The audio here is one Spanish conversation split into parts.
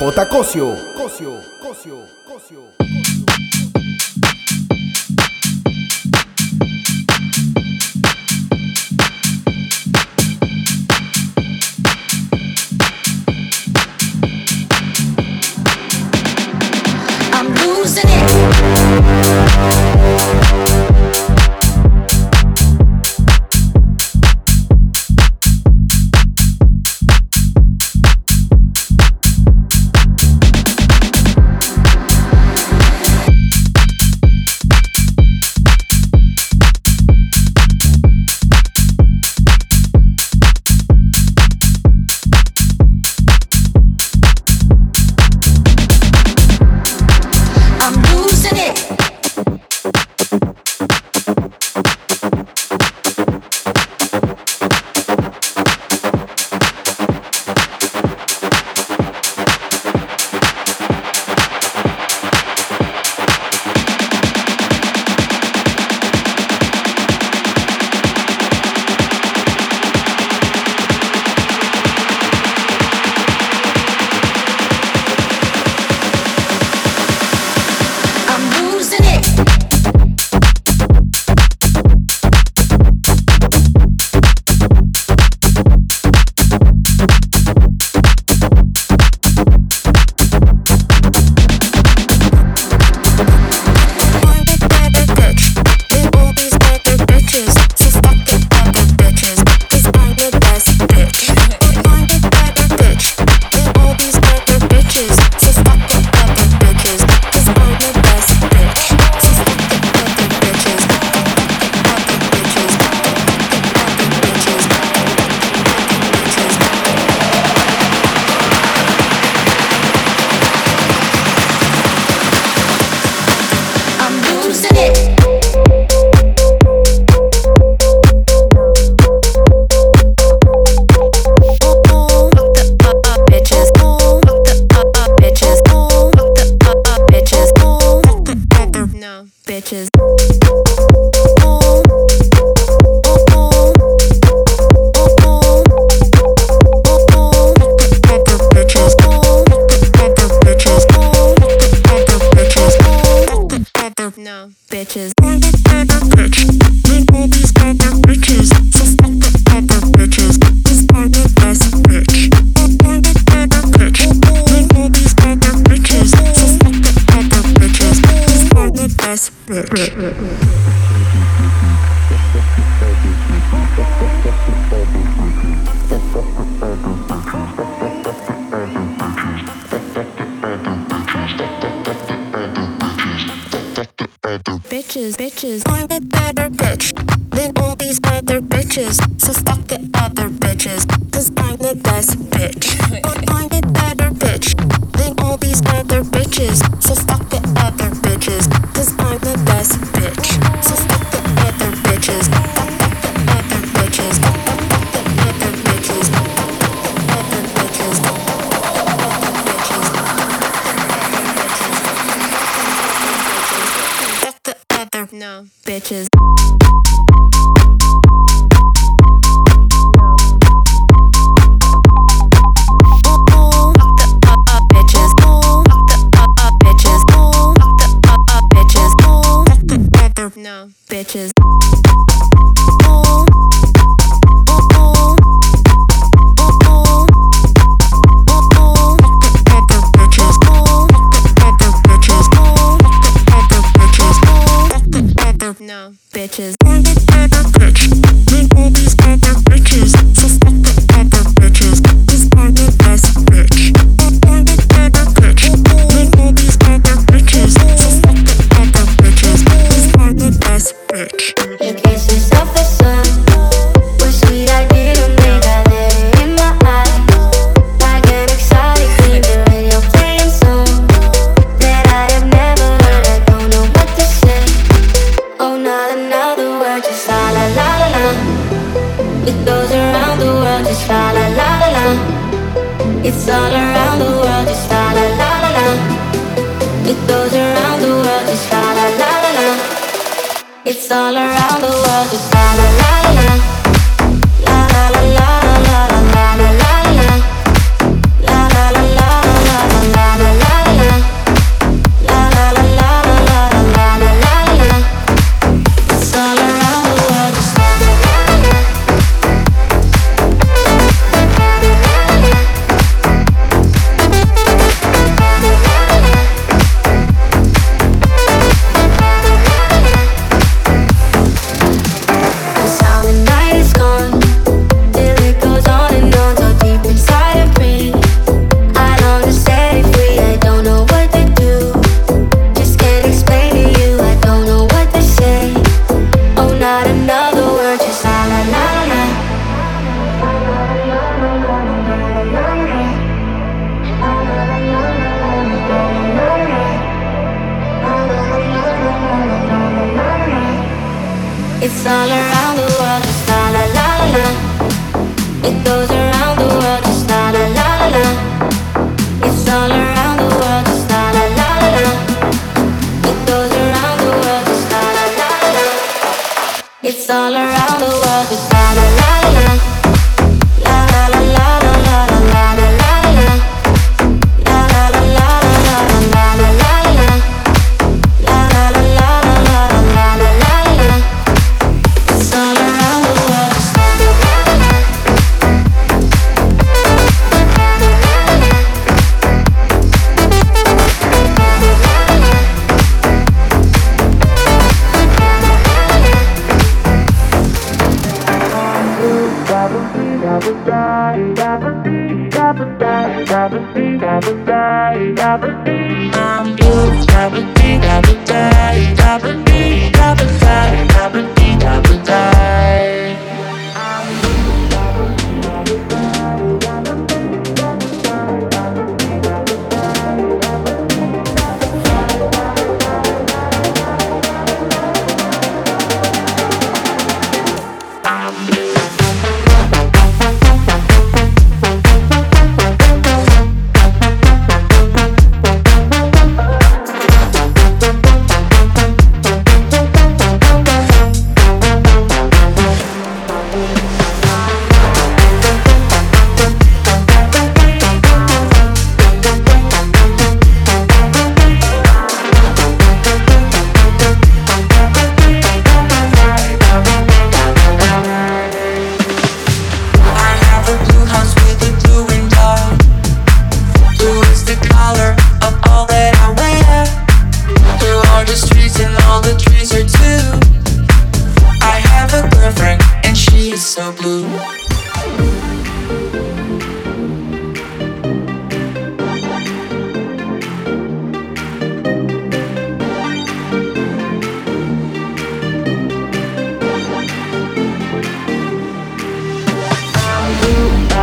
J. Cosio. Cosio, Cosio, Cosio. Uh. Bitches.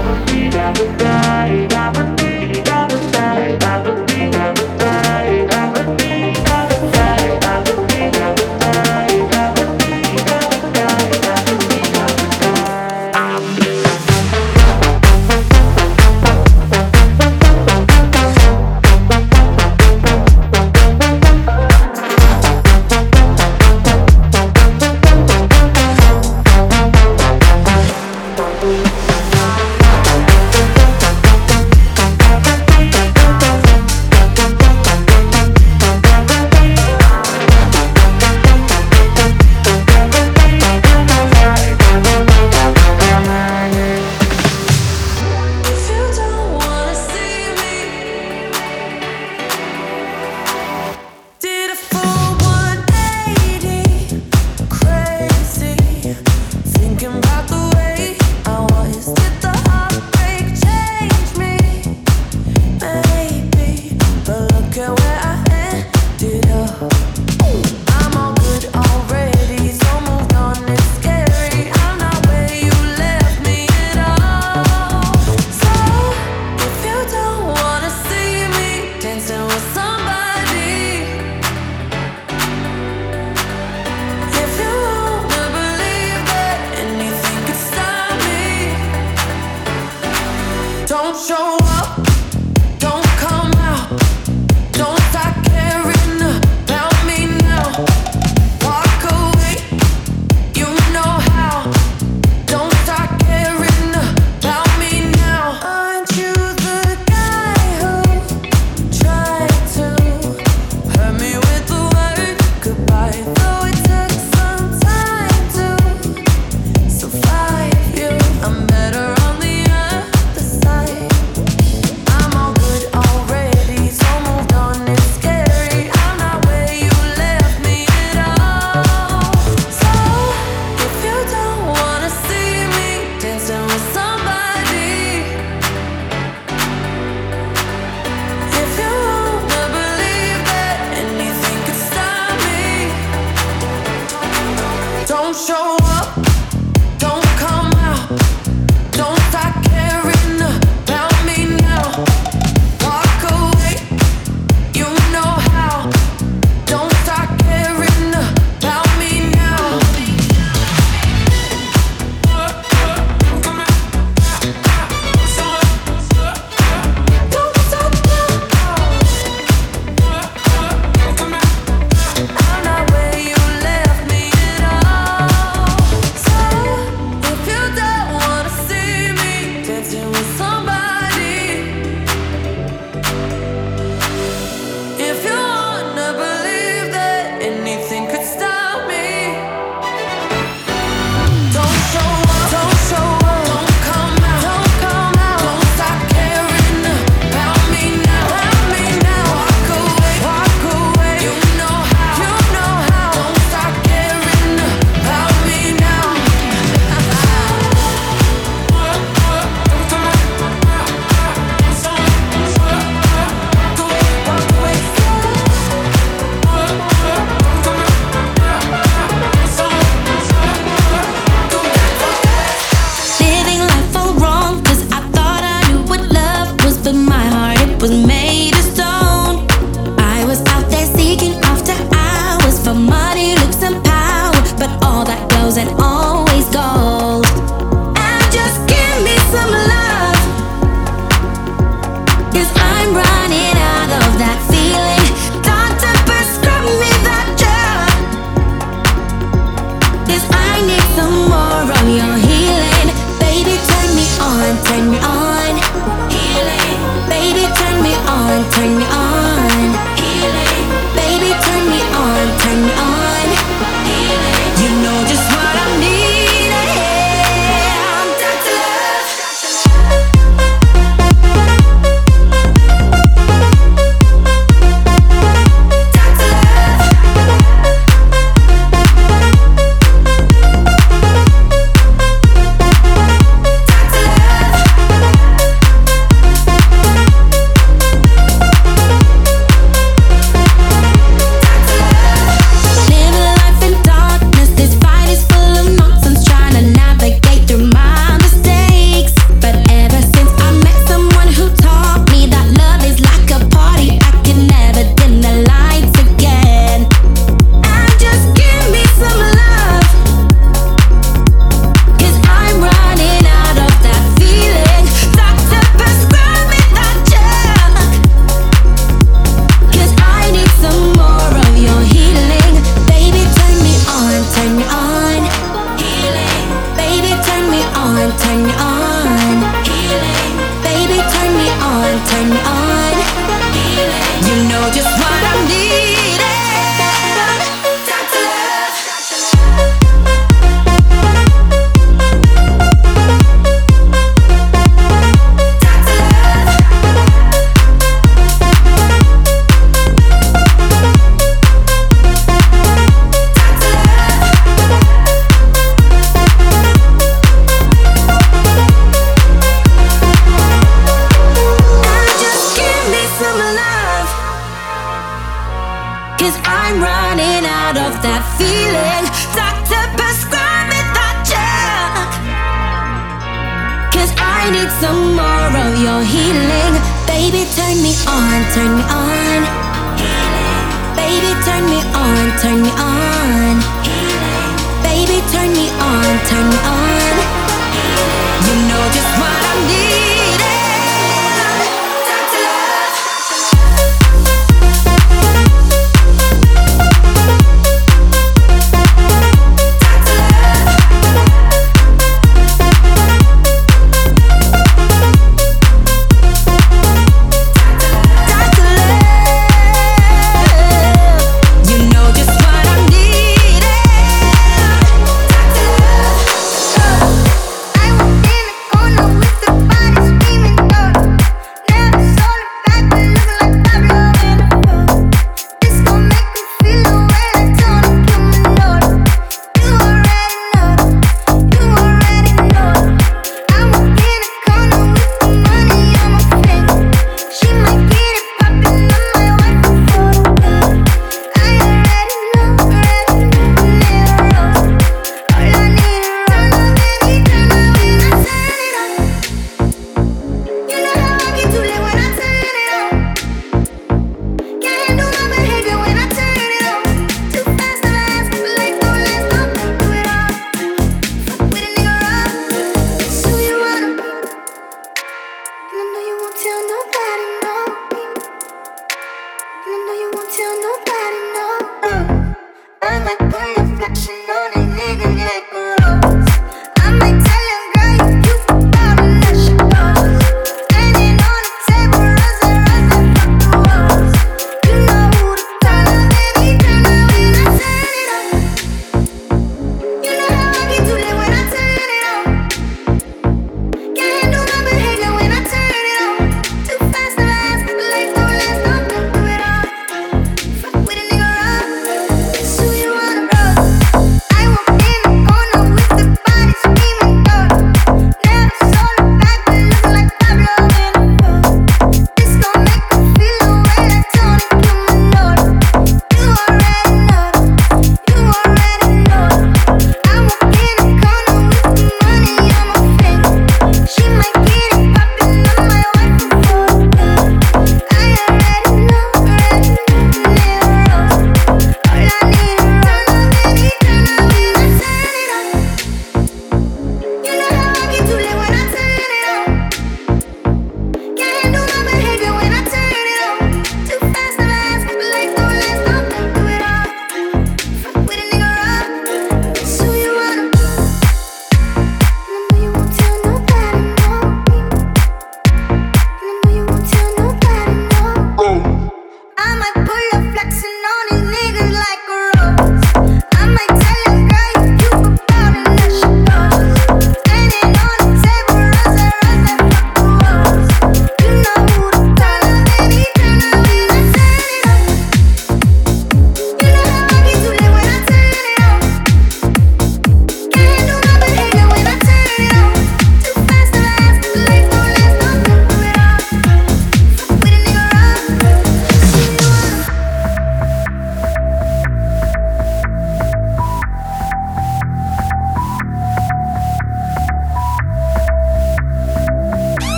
never, never die, never die. I walk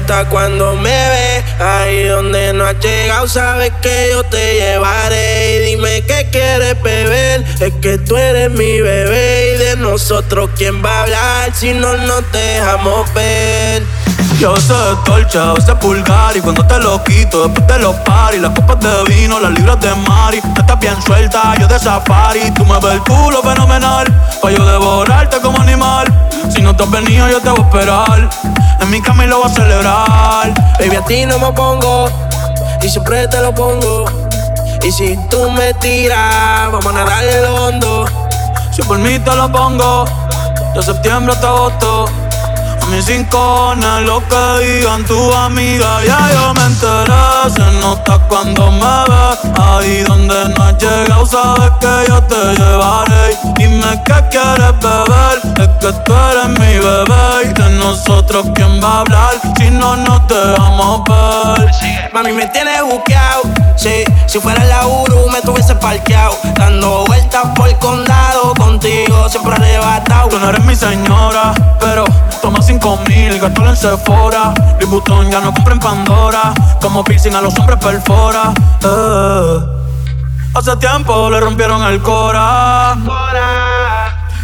nota cuando me ve. Ahí donde no has llegado, sabes que yo te llevaré. Y dime qué quieres beber, es que tú eres mi bebé. Y de nosotros, ¿quién va a hablar si no nos dejamos ver? Yo sé dolce, a veces pulgar Y cuando te lo quito, después de los paris Las copas de vino, las libras de mari Estás bien suelta, yo de safari Tú me ves el culo fenomenal Pa' yo devorarte como animal Si no te has venido, yo te voy a esperar En mi cama y lo voy a celebrar. Baby, a ti no me pongo Y siempre te lo pongo. Y si tú me tiras, vamos a nadar el hondo. Si por mí te lo pongo De septiembre hasta agosto. Mis rincones, lo que digan tu amiga, ya yo me enteré. Se nota cuando me ves, ahí donde no has llegado, sabes que yo te llevaré. Dime qué quieres beber, que tú eres mi bebé. Y de nosotros, ¿quién va a hablar si no nos dejamos ver? Mami, me tienes buqueado, sí. Si fuera la Uru, me tuviese parqueado. Dando vueltas por el condado, contigo siempre arrebatado. Tú no eres mi señora, pero toma cinco mil, gasto en Sephora. Mi botón ya no compra en Pandora. Como piercing a los hombres perfora. Eh. Hace tiempo le rompieron el cora.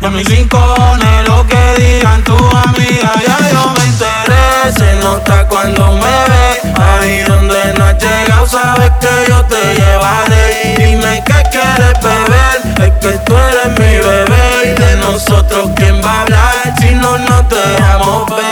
Y a mis rincones, lo que digan tu amiga, ya yo me enteré. Se nota cuando me ve. Ahí donde no has llegado, sabes que yo te llevaré. Dime qué quieres beber. Es que tú eres mi bebé. Y de nosotros, ¿quién va a hablar si no nos dejamos ver?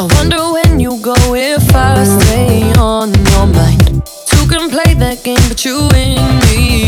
I wonder when you go if I stay on your mind. Two can play that game, but you and me.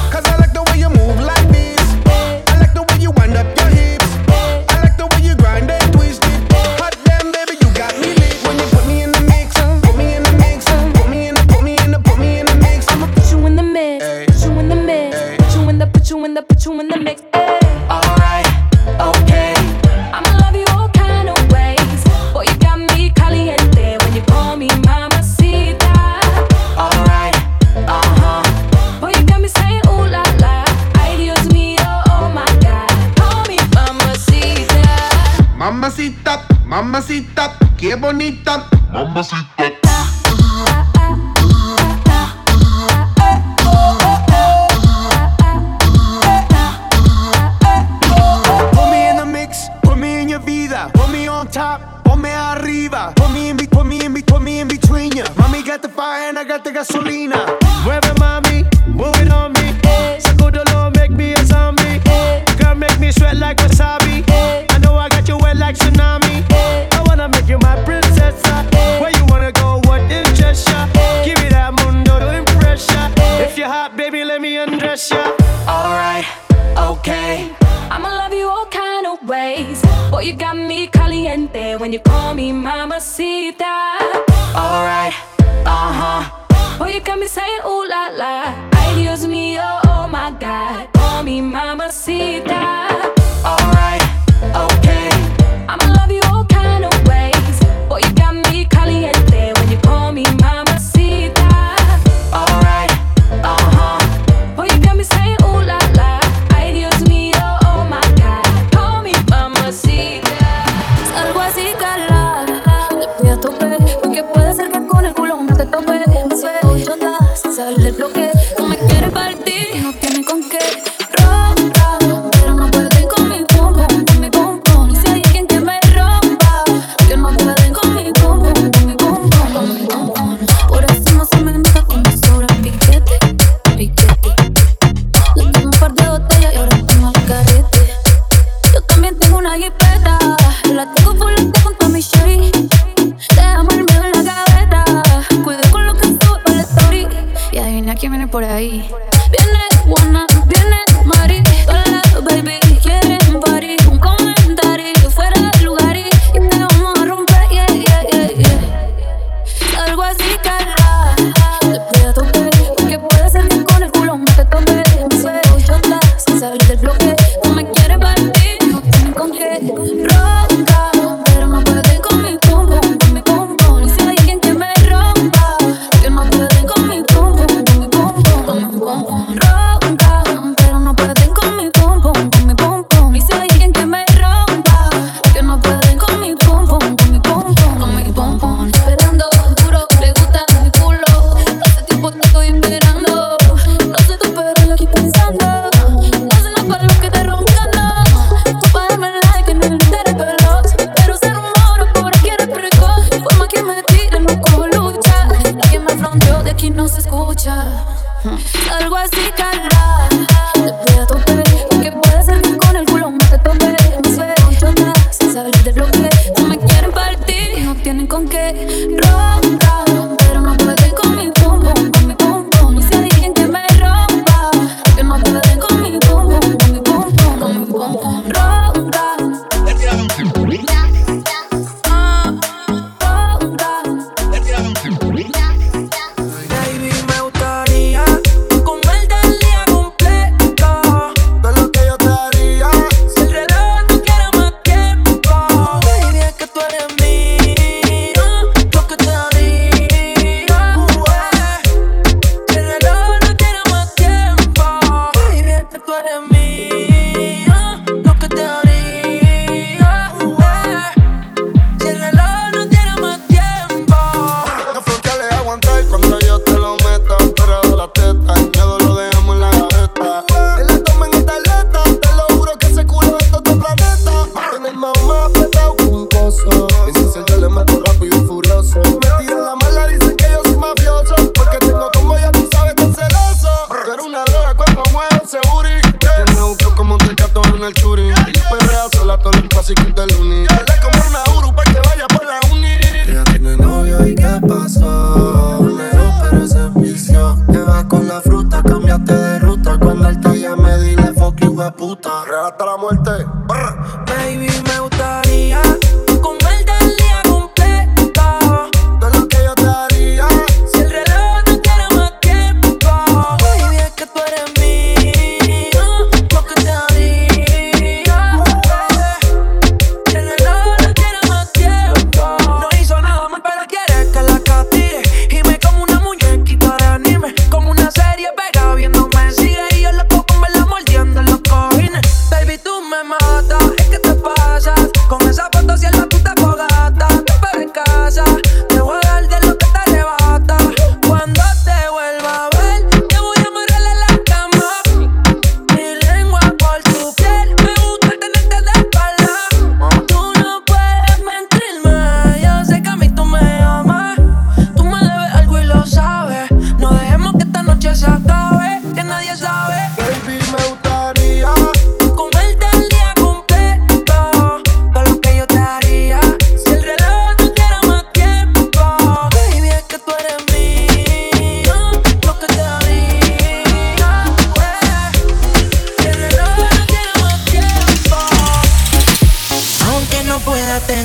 mamacita, mamacita, qué bonita, mamacita. Put me in the mix, put me in your vida, put on top, put me arriba, put me in, put me in, put me in between ya. Mommy got the fire and I got the gasolina. Ahí.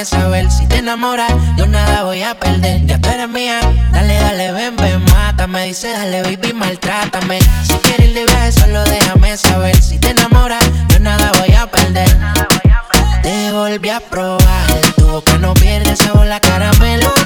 de saber si te enamoras. Yo nada voy a perder, ya tú eres mía. Dale, dale, ven, ven, mátame. Dice, dale, baby, maltrátame. Si quieres ir solo déjame saber si te enamoras. Yo nada voy a perder. Te volví a probar, tu boca no pierde sabor la caramelo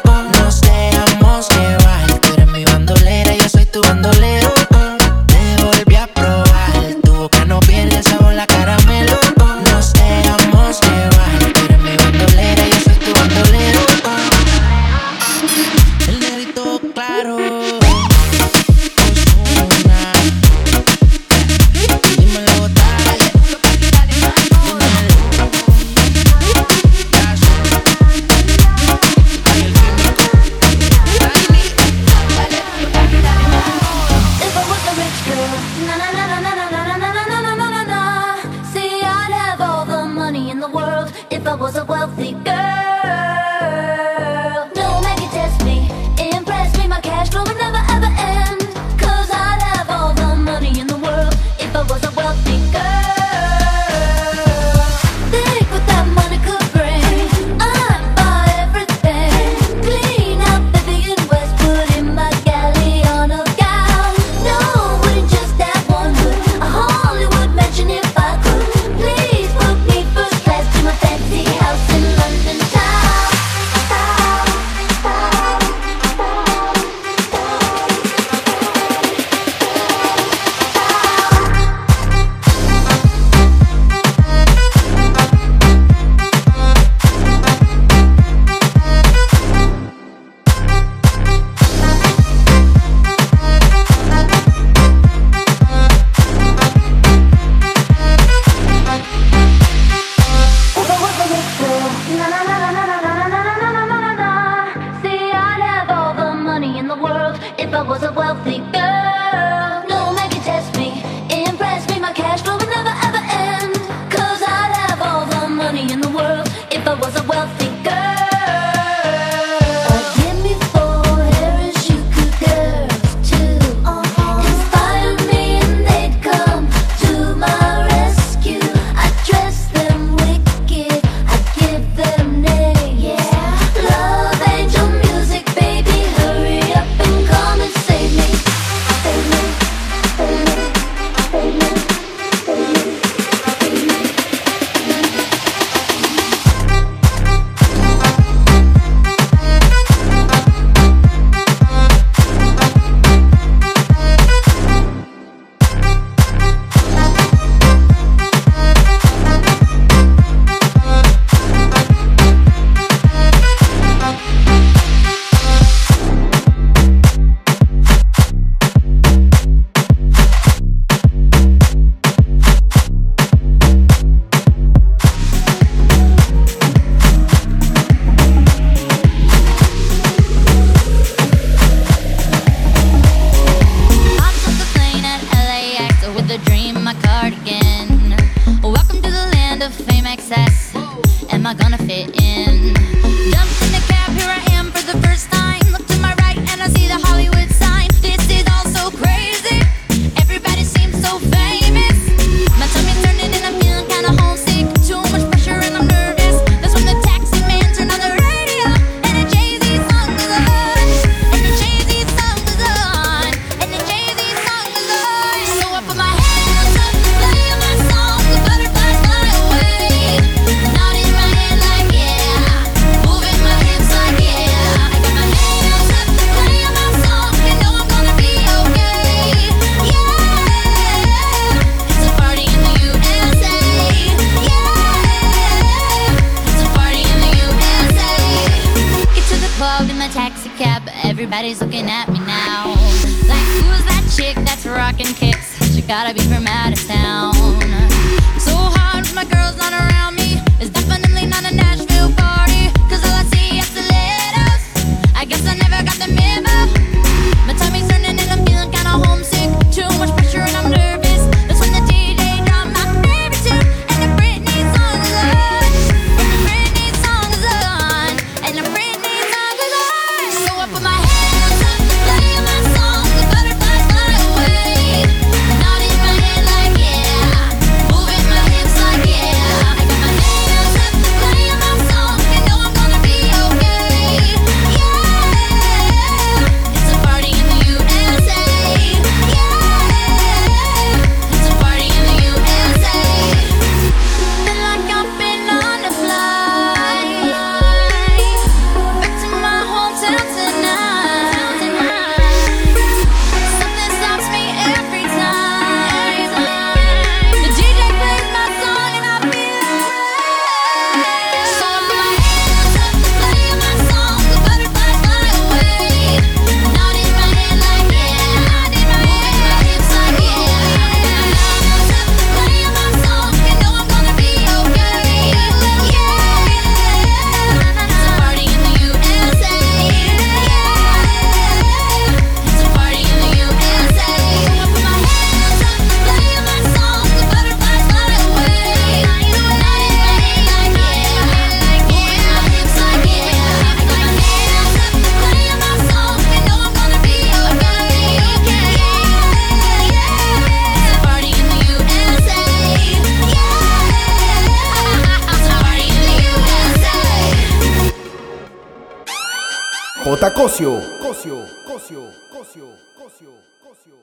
Cosio. Cosio. Cosio. Cosio. Cosio. Cosio.